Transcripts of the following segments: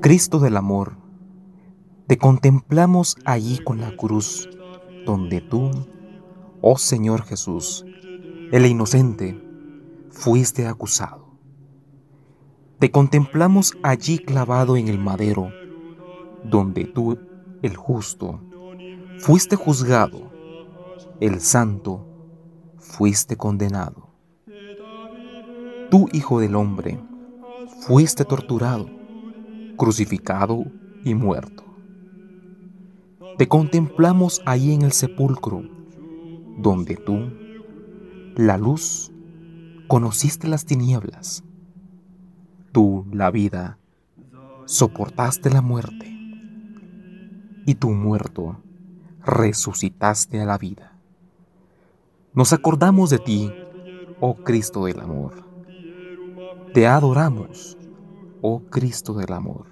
Cristo del amor, te contemplamos allí con la cruz, donde tú, oh Señor Jesús, el inocente, fuiste acusado. Te contemplamos allí clavado en el madero, donde tú, el justo, fuiste juzgado, el santo, fuiste condenado. Tú, Hijo del Hombre, fuiste torturado, crucificado y muerto. Te contemplamos ahí en el sepulcro, donde tú, la luz, conociste las tinieblas. Tú, la vida, soportaste la muerte. Y tú, muerto, resucitaste a la vida. Nos acordamos de ti, oh Cristo del amor. Te adoramos, oh Cristo del amor.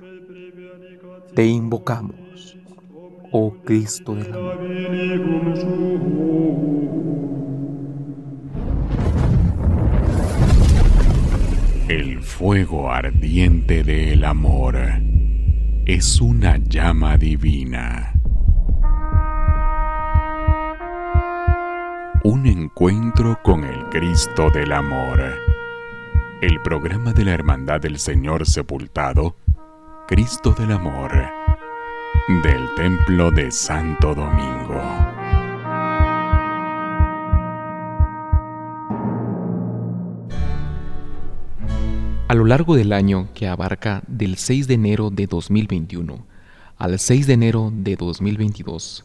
Te invocamos, oh Cristo del amor. El fuego ardiente del amor es una llama divina. Un encuentro con el Cristo del amor. El programa de la Hermandad del Señor Sepultado, Cristo del Amor, del Templo de Santo Domingo. A lo largo del año que abarca del 6 de enero de 2021 al 6 de enero de 2022,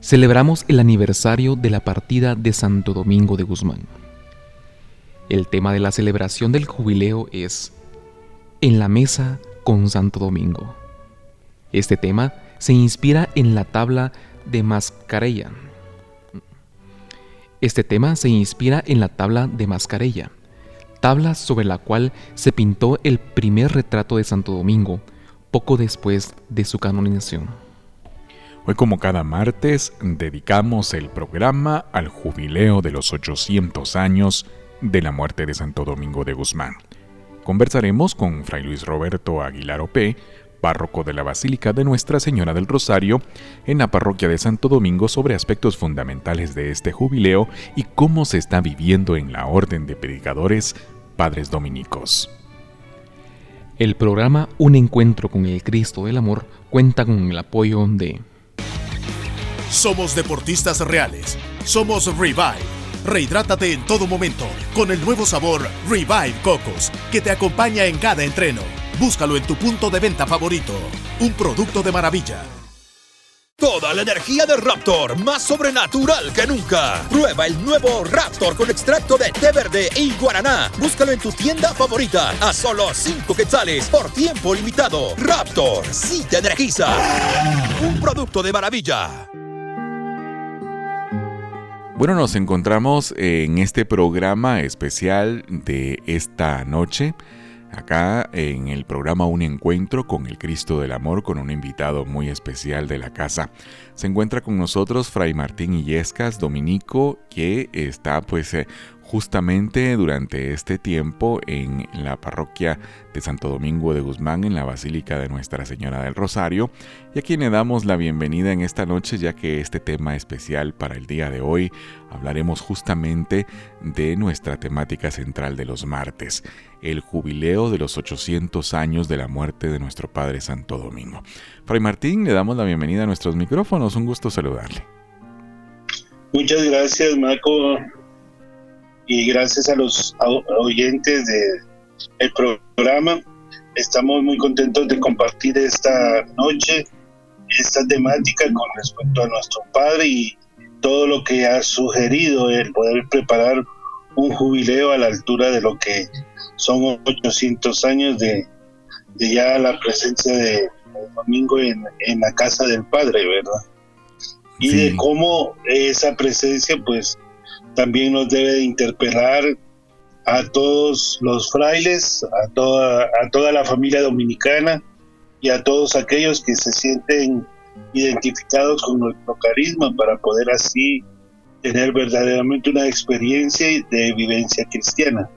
celebramos el aniversario de la partida de Santo Domingo de Guzmán. El tema de la celebración del jubileo es En la mesa con Santo Domingo. Este tema se inspira en la tabla de Mascarella. Este tema se inspira en la tabla de Mascarella tabla sobre la cual se pintó el primer retrato de Santo Domingo, poco después de su canonización. Hoy como cada martes dedicamos el programa al jubileo de los 800 años de la muerte de Santo Domingo de Guzmán. Conversaremos con Fray Luis Roberto Aguilar Ope, párroco de la Basílica de Nuestra Señora del Rosario, en la parroquia de Santo Domingo sobre aspectos fundamentales de este jubileo y cómo se está viviendo en la Orden de Predicadores Padres Dominicos. El programa Un Encuentro con el Cristo del Amor cuenta con el apoyo de... Somos deportistas reales. Somos Revive. Rehidrátate en todo momento con el nuevo sabor Revive Cocos que te acompaña en cada entreno. Búscalo en tu punto de venta favorito. Un producto de maravilla. Toda la energía de Raptor, más sobrenatural que nunca. Prueba el nuevo Raptor con extracto de té verde y guaraná. Búscalo en tu tienda favorita a solo 5 quetzales por tiempo limitado. Raptor, sí te energiza. Un producto de maravilla. Bueno, nos encontramos en este programa especial de esta noche acá en el programa Un Encuentro con el Cristo del Amor con un invitado muy especial de la casa. Se encuentra con nosotros Fray Martín Illescas, dominico, que está pues eh, justamente durante este tiempo en la parroquia de Santo Domingo de Guzmán, en la Basílica de Nuestra Señora del Rosario, y a quien le damos la bienvenida en esta noche, ya que este tema especial para el día de hoy hablaremos justamente de nuestra temática central de los martes, el jubileo de los 800 años de la muerte de nuestro Padre Santo Domingo. Fray Martín, le damos la bienvenida a nuestros micrófonos, un gusto saludarle. Muchas gracias, Marco y gracias a los oyentes del programa. Estamos muy contentos de compartir esta noche esta temática con respecto a nuestro Padre y todo lo que ha sugerido el poder preparar un jubileo a la altura de lo que son 800 años de, ya la presencia de, Domingo en, la casa del Padre, ¿verdad? Y de cómo esa presencia pues también nos debe de interpelar a todos los frailes, a toda, a toda la familia dominicana y a todos aquellos que se sienten identificados con nuestro carisma para poder así tener verdaderamente una experiencia de vivencia cristiana.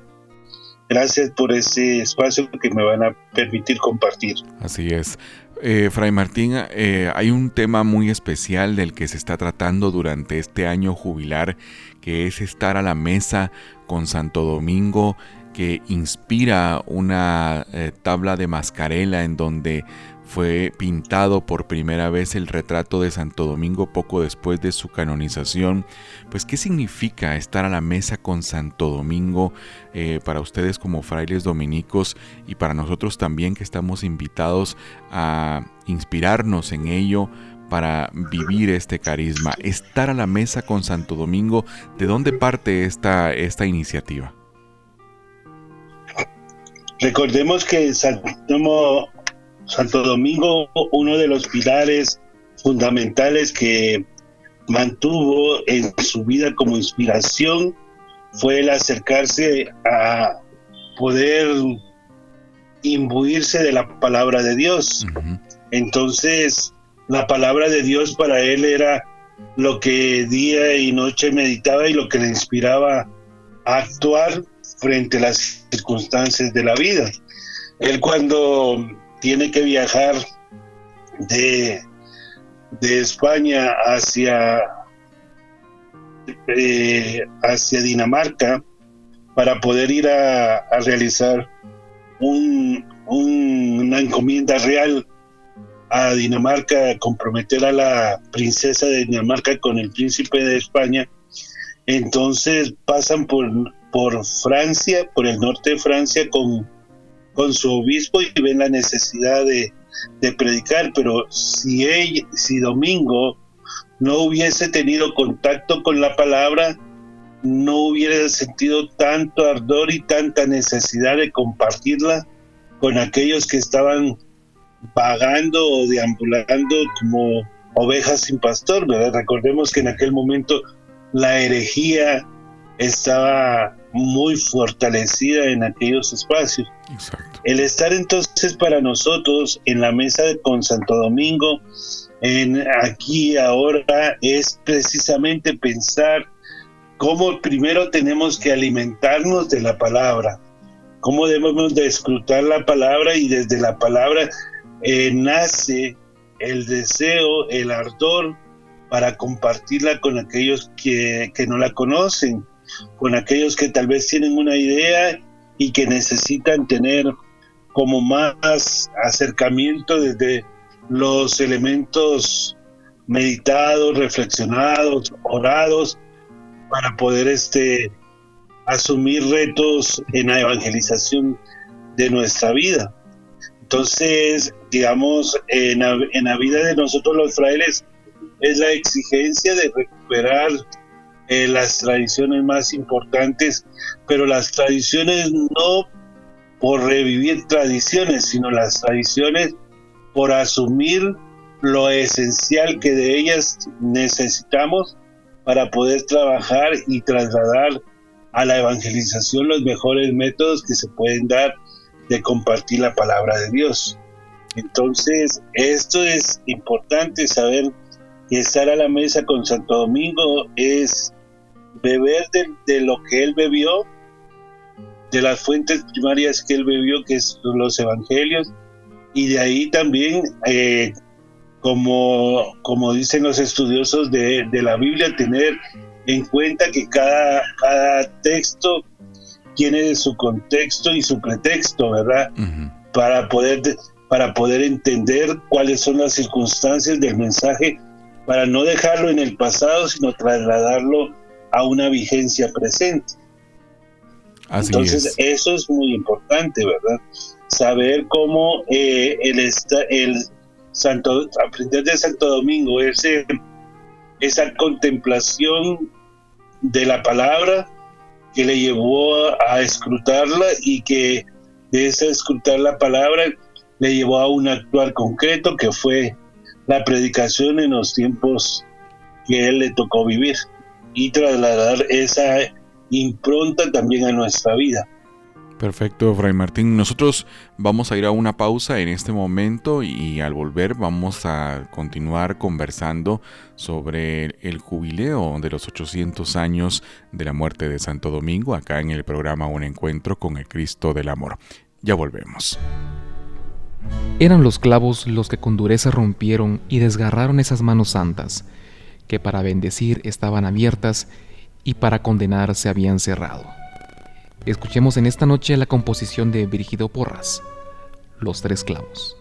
Gracias por ese espacio que me van a permitir compartir. Así es. Eh, Fray Martín, eh, hay un tema muy especial del que se está tratando durante este año jubilar, que es estar a la mesa con Santo Domingo, que inspira una eh, tabla de mascarela en donde fue pintado por primera vez el retrato de Santo Domingo poco después de su canonización. Pues, ¿qué significa estar a la mesa con Santo Domingo eh, para ustedes como frailes dominicos y para nosotros también que estamos invitados a inspirarnos en ello? Para vivir este carisma, estar a la mesa con Santo Domingo, ¿de dónde parte esta, esta iniciativa? Recordemos que Santo Santo Domingo, uno de los pilares fundamentales que mantuvo en su vida como inspiración fue el acercarse a poder imbuirse de la palabra de Dios. Entonces, la palabra de Dios para él era lo que día y noche meditaba y lo que le inspiraba a actuar frente a las circunstancias de la vida. Él cuando tiene que viajar de, de España hacia, eh, hacia Dinamarca para poder ir a, realizar una encomienda real a Dinamarca, comprometer a la princesa de Dinamarca con el príncipe de España. Entonces pasan por, por Francia, por el norte de Francia, con con su obispo y ven la necesidad de, predicar, pero si, ella, si Domingo no hubiese tenido contacto con la palabra, no hubiera sentido tanto ardor y tanta necesidad de compartirla con aquellos que estaban vagando o deambulando como ovejas sin pastor, ¿verdad? Recordemos que en aquel momento la herejía estaba muy fortalecida en aquellos espacios. El estar entonces para nosotros en la mesa de, con Santo Domingo, en aquí ahora, es precisamente pensar cómo primero tenemos que alimentarnos de la palabra, cómo debemos de escrutar la palabra y desde la palabra eh, nace el deseo, el ardor para compartirla con aquellos que, que no la conocen con aquellos que tal vez tienen una idea y que necesitan tener como más acercamiento desde los elementos meditados, reflexionados, orados, para poder este, asumir retos en la evangelización de nuestra vida. Entonces, digamos, en la vida de nosotros los frailes es la exigencia de recuperar eh, las tradiciones más importantes, pero las tradiciones no por revivir tradiciones, sino las tradiciones por asumir lo esencial que de ellas necesitamos para poder trabajar y trasladar a la evangelización los mejores métodos que se pueden dar de compartir la palabra de Dios. Entonces, esto es importante saber que estar a la mesa con Santo Domingo es beber de, lo que él bebió, de las fuentes primarias que él bebió, que son los evangelios, y de ahí también, eh, como, como dicen los estudiosos de, la Biblia, tener en cuenta que cada, cada texto tiene su contexto y su pretexto, ¿verdad? Para poder para poder entender cuáles son las circunstancias del mensaje, para no dejarlo en el pasado, sino trasladarlo a una vigencia presente. Entonces, eso es muy importante, ¿verdad? Saber cómo eh, el, el Santo, aprender de Santo Domingo, ese, esa contemplación de la palabra que le llevó a, escrutarla y que de esa escrutar la palabra le llevó a un actuar concreto que fue la predicación en los tiempos que él le tocó vivir y trasladar esa impronta también a nuestra vida. Perfecto, Fray Martín. Nosotros vamos a ir a una pausa en este momento y al volver vamos a continuar conversando sobre el jubileo de los 800 años de la muerte de Santo Domingo acá en el programa Un Encuentro con el Cristo del Amor. Ya volvemos. Eran los clavos los que con dureza rompieron y desgarraron esas manos santas, que para bendecir estaban abiertas y para condenar se habían cerrado. Escuchemos en esta noche la composición de Virgido Porras, Los Tres Clavos.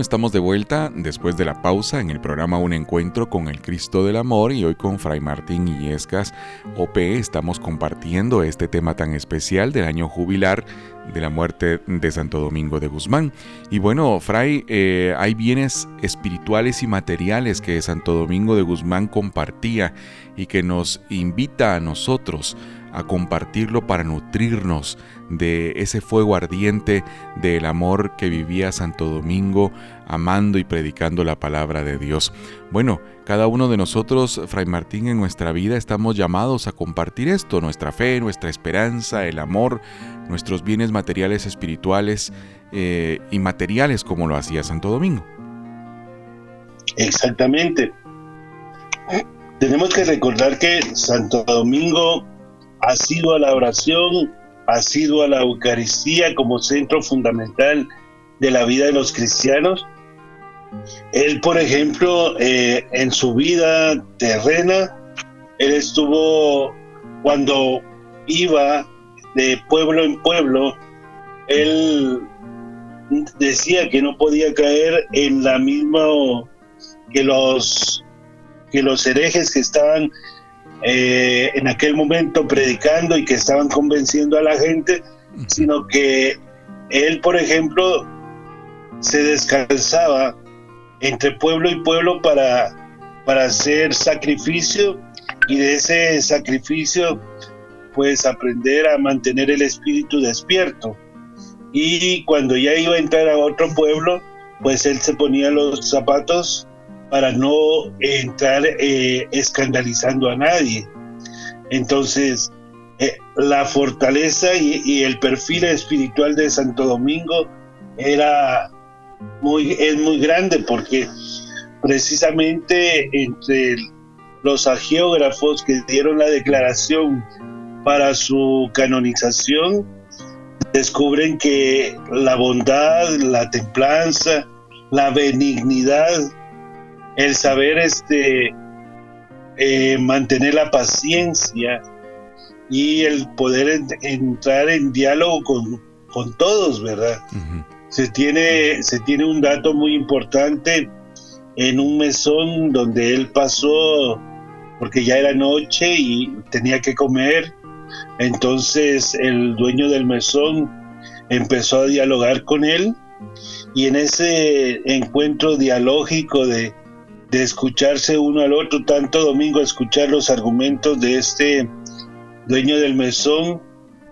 Estamos de vuelta después de la pausa en el programa Un Encuentro con el Cristo del Amor y hoy con Fray Martín Illescas OP estamos compartiendo este tema tan especial del año jubilar de la muerte de Santo Domingo de Guzmán. Y bueno, Fray, eh, hay bienes espirituales y materiales que Santo Domingo de Guzmán compartía y que nos invita a nosotros a compartirlo para nutrirnos de ese fuego ardiente del amor que vivía Santo Domingo, amando y predicando la palabra de Dios. Bueno, cada uno de nosotros, Fray Martín, en nuestra vida estamos llamados a compartir esto, nuestra fe, nuestra esperanza, el amor, nuestros bienes materiales, espirituales eh, y materiales como lo hacía Santo Domingo. Exactamente. Tenemos que recordar que Santo Domingo ha sido a la oración, ha sido a la Eucaristía como centro fundamental de la vida de los cristianos. Él, por ejemplo, eh, en su vida terrena, él estuvo cuando iba de pueblo en pueblo, él decía que no podía caer en la misma que los que los herejes que estaban eh, en aquel momento predicando y que estaban convenciendo a la gente, sino que él, por ejemplo, se descansaba entre pueblo y pueblo para, para hacer sacrificio y de ese sacrificio pues aprender a mantener el espíritu despierto. Y cuando ya iba a entrar a otro pueblo, pues él se ponía los zapatos para no entrar eh, escandalizando a nadie. Entonces, eh, la fortaleza y, el perfil espiritual de Santo Domingo era muy, es muy grande porque precisamente entre los agiógrafos que dieron la declaración para su canonización, descubren que la bondad, la templanza, la benignidad el saber este, eh, mantener la paciencia y el poder entrar en diálogo con, todos, ¿verdad? se, tiene, se tiene un dato muy importante en un mesón donde él pasó porque ya era noche y tenía que comer. Entonces el dueño del mesón empezó a dialogar con él y en ese encuentro dialógico de, de escucharse uno al otro, tanto domingo a escuchar los argumentos de este dueño del mesón,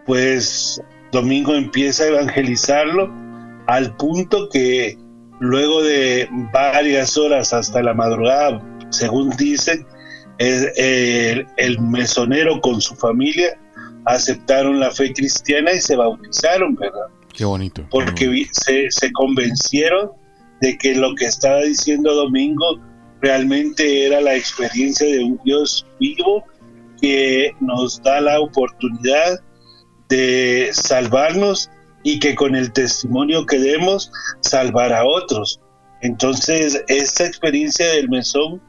pues domingo empieza a evangelizarlo al punto que luego de varias horas hasta la madrugada, según dicen, el, el mesonero con su familia aceptaron la fe cristiana y se bautizaron, ¿verdad? Qué bonito. Porque Se, se convencieron de que lo que estaba diciendo Domingo realmente era la experiencia de un Dios vivo que nos da la oportunidad de salvarnos y que con el testimonio que demos salvar a otros. Entonces, esta experiencia del mesón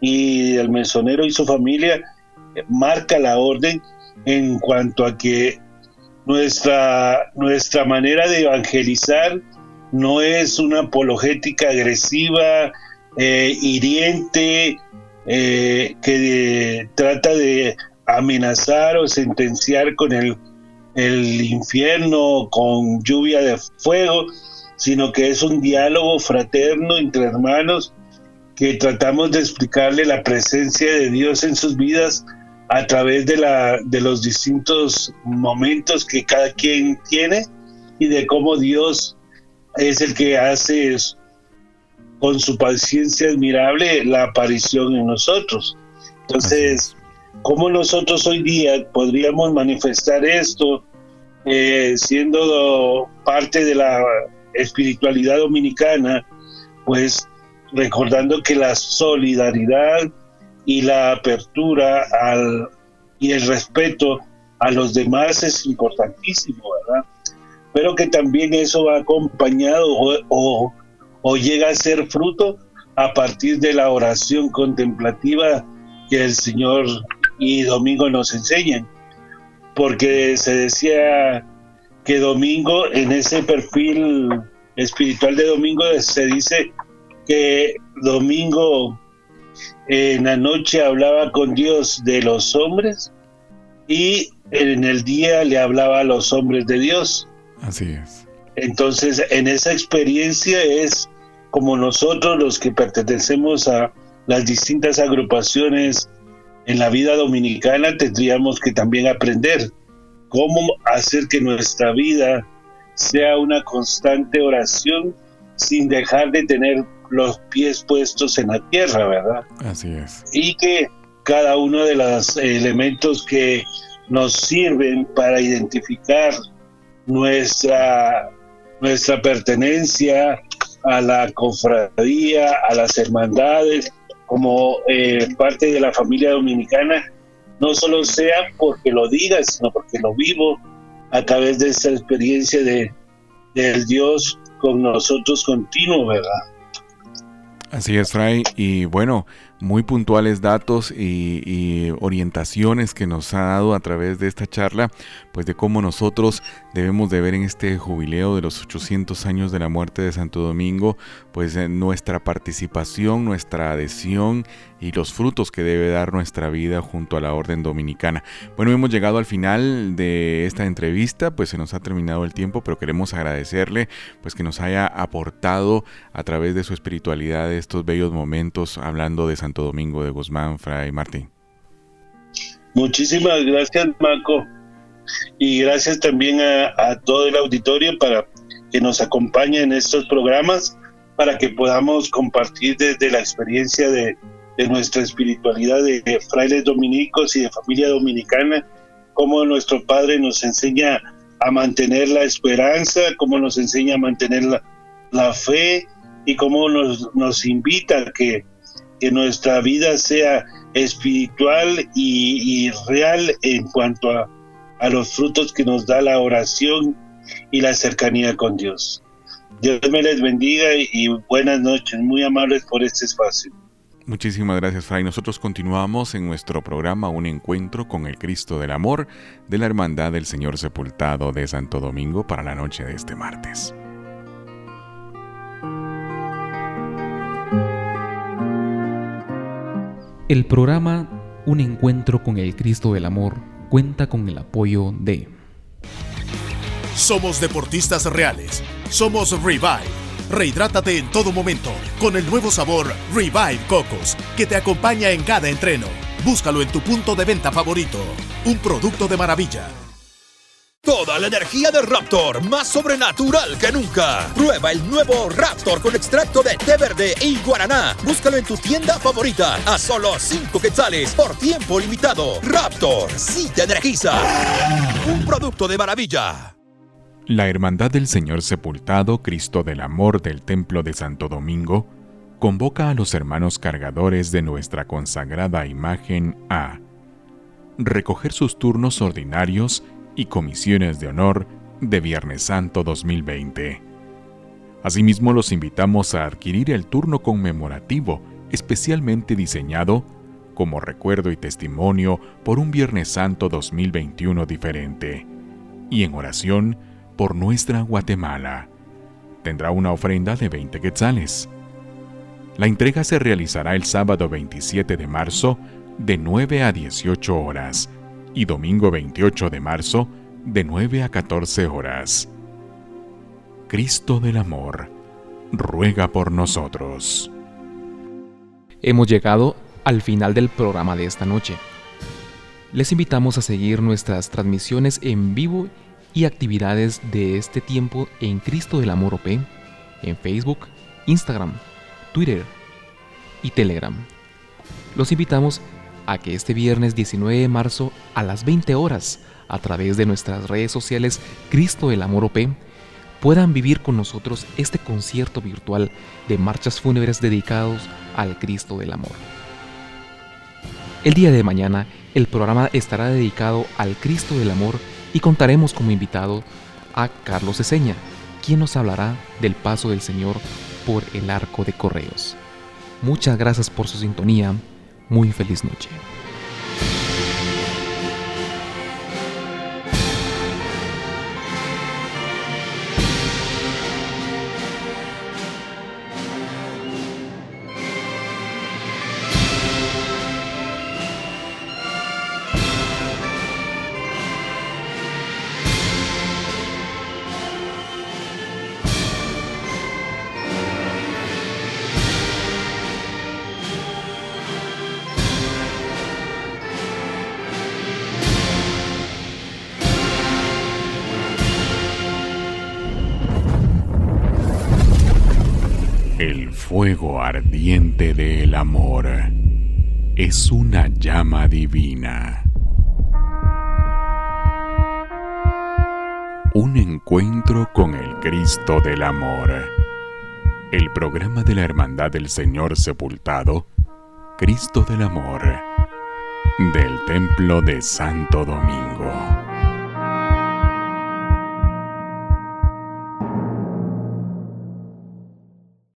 y del mesonero y su familia marca la orden en cuanto a que nuestra, nuestra manera de evangelizar no es una apologética agresiva, eh, hiriente eh, que trata de amenazar o sentenciar con el, el infierno, con lluvia de fuego, sino que es un diálogo fraterno entre hermanos que tratamos de explicarle la presencia de Dios en sus vidas a través de, la, de los distintos momentos que cada quien tiene y de cómo Dios es el que hace con su paciencia admirable la aparición en nosotros. Entonces, ¿cómo nosotros hoy día podríamos manifestar esto eh, siendo parte de la espiritualidad dominicana? Pues recordando que la solidaridad y la apertura al, y el respeto a los demás es importantísimo, ¿verdad? Pero que también eso va acompañado o o llega a ser fruto a partir de la oración contemplativa que el Señor y Domingo nos enseñan. Porque se decía que Domingo, en ese perfil espiritual de Domingo, se dice que Domingo en la noche hablaba con Dios de los hombres y en el día le hablaba a los hombres de Dios. Así es. Entonces, en esa experiencia es como nosotros los que pertenecemos a las distintas agrupaciones en la vida dominicana tendríamos que también aprender cómo hacer que nuestra vida sea una constante oración sin dejar de tener los pies puestos en la tierra, ¿verdad? Así es. Y que cada uno de los elementos que nos sirven para identificar nuestra, nuestra pertenencia a la cofradía, a las hermandades, como eh, parte de la familia dominicana, no solo sea porque lo diga, sino porque lo vivo a través de esa experiencia de, del Dios con nosotros continuo, ¿verdad? Así es, Fray. Y bueno, muy puntuales datos y, orientaciones que nos ha dado a través de esta charla, pues de cómo nosotros debemos de ver en este jubileo de los 800 años de la muerte de Santo Domingo, pues nuestra participación, nuestra adhesión y los frutos que debe dar nuestra vida junto a la Orden Dominicana. Bueno, hemos llegado al final de esta entrevista, pues se nos ha terminado el tiempo, pero queremos agradecerle pues que nos haya aportado a través de su espiritualidad estos bellos momentos hablando de Santo Domingo de Guzmán, Fray Martín. Muchísimas gracias, Marco. Y gracias también a, todo el auditorio para que nos acompañe en estos programas, para que podamos compartir desde la experiencia de, de nuestra espiritualidad de frailes dominicos y de familia dominicana, cómo nuestro Padre nos enseña a mantener la esperanza, cómo nos enseña a mantener la, fe y cómo nos, nos invita a que, que, nuestra vida sea espiritual y, real en cuanto a, a los frutos que nos da la oración y la cercanía con Dios. Dios me les bendiga y buenas noches, muy amables por este espacio. Muchísimas gracias, Fray. Nosotros continuamos en nuestro programa Un Encuentro con el Cristo del Amor de la Hermandad del Señor Sepultado de Santo Domingo para la noche de este martes. El programa Un Encuentro con el Cristo del Amor cuenta con el apoyo de... Somos deportistas reales. Somos Revive Rehidrátate en todo momento con el nuevo sabor Revive Cocos que te acompaña en cada entreno. Búscalo en tu punto de venta favorito. Un producto de maravilla. Toda la energía de Raptor, más sobrenatural que nunca. Prueba el nuevo Raptor con extracto de té verde y guaraná. Búscalo en tu tienda favorita a solo 5 quetzales por tiempo limitado. Raptor, sí te energiza. Un producto de maravilla. La Hermandad del Señor Sepultado, Cristo del Amor del Templo de Santo Domingo, convoca a los hermanos cargadores de nuestra consagrada imagen a recoger sus turnos ordinarios y comisiones de honor de Viernes Santo 2020. Asimismo, los invitamos a adquirir el turno conmemorativo especialmente diseñado como recuerdo y testimonio por un Viernes Santo 2021 diferente, y en oración por nuestra Guatemala. Tendrá una ofrenda de 20 quetzales. La entrega se realizará el sábado 27 de marzo de 9 a 18 horas y domingo 28 de marzo de 9 a 14 horas. Cristo del Amor, ruega por nosotros. Hemos llegado al final del programa de esta noche. Les invitamos a seguir nuestras transmisiones en vivo y actividades de este tiempo en Cristo del Amor OP en Facebook, Instagram, Twitter y Telegram. Los invitamos a que este viernes 19 de marzo a las 20 horas a través de nuestras redes sociales Cristo del Amor OP puedan vivir con nosotros este concierto virtual de marchas fúnebres dedicados al Cristo del Amor. El día de mañana el programa estará dedicado al Cristo del Amor y contaremos como invitado a Carlos Eseña, quien nos hablará del paso del Señor por el arco de correos. Muchas gracias por su sintonía. Muy feliz noche. El fuego ardiente del amor es una llama divina. Un encuentro con el Cristo del Amor. El programa de la Hermandad del Señor Sepultado, Cristo del Amor, del Templo de Santo Domingo.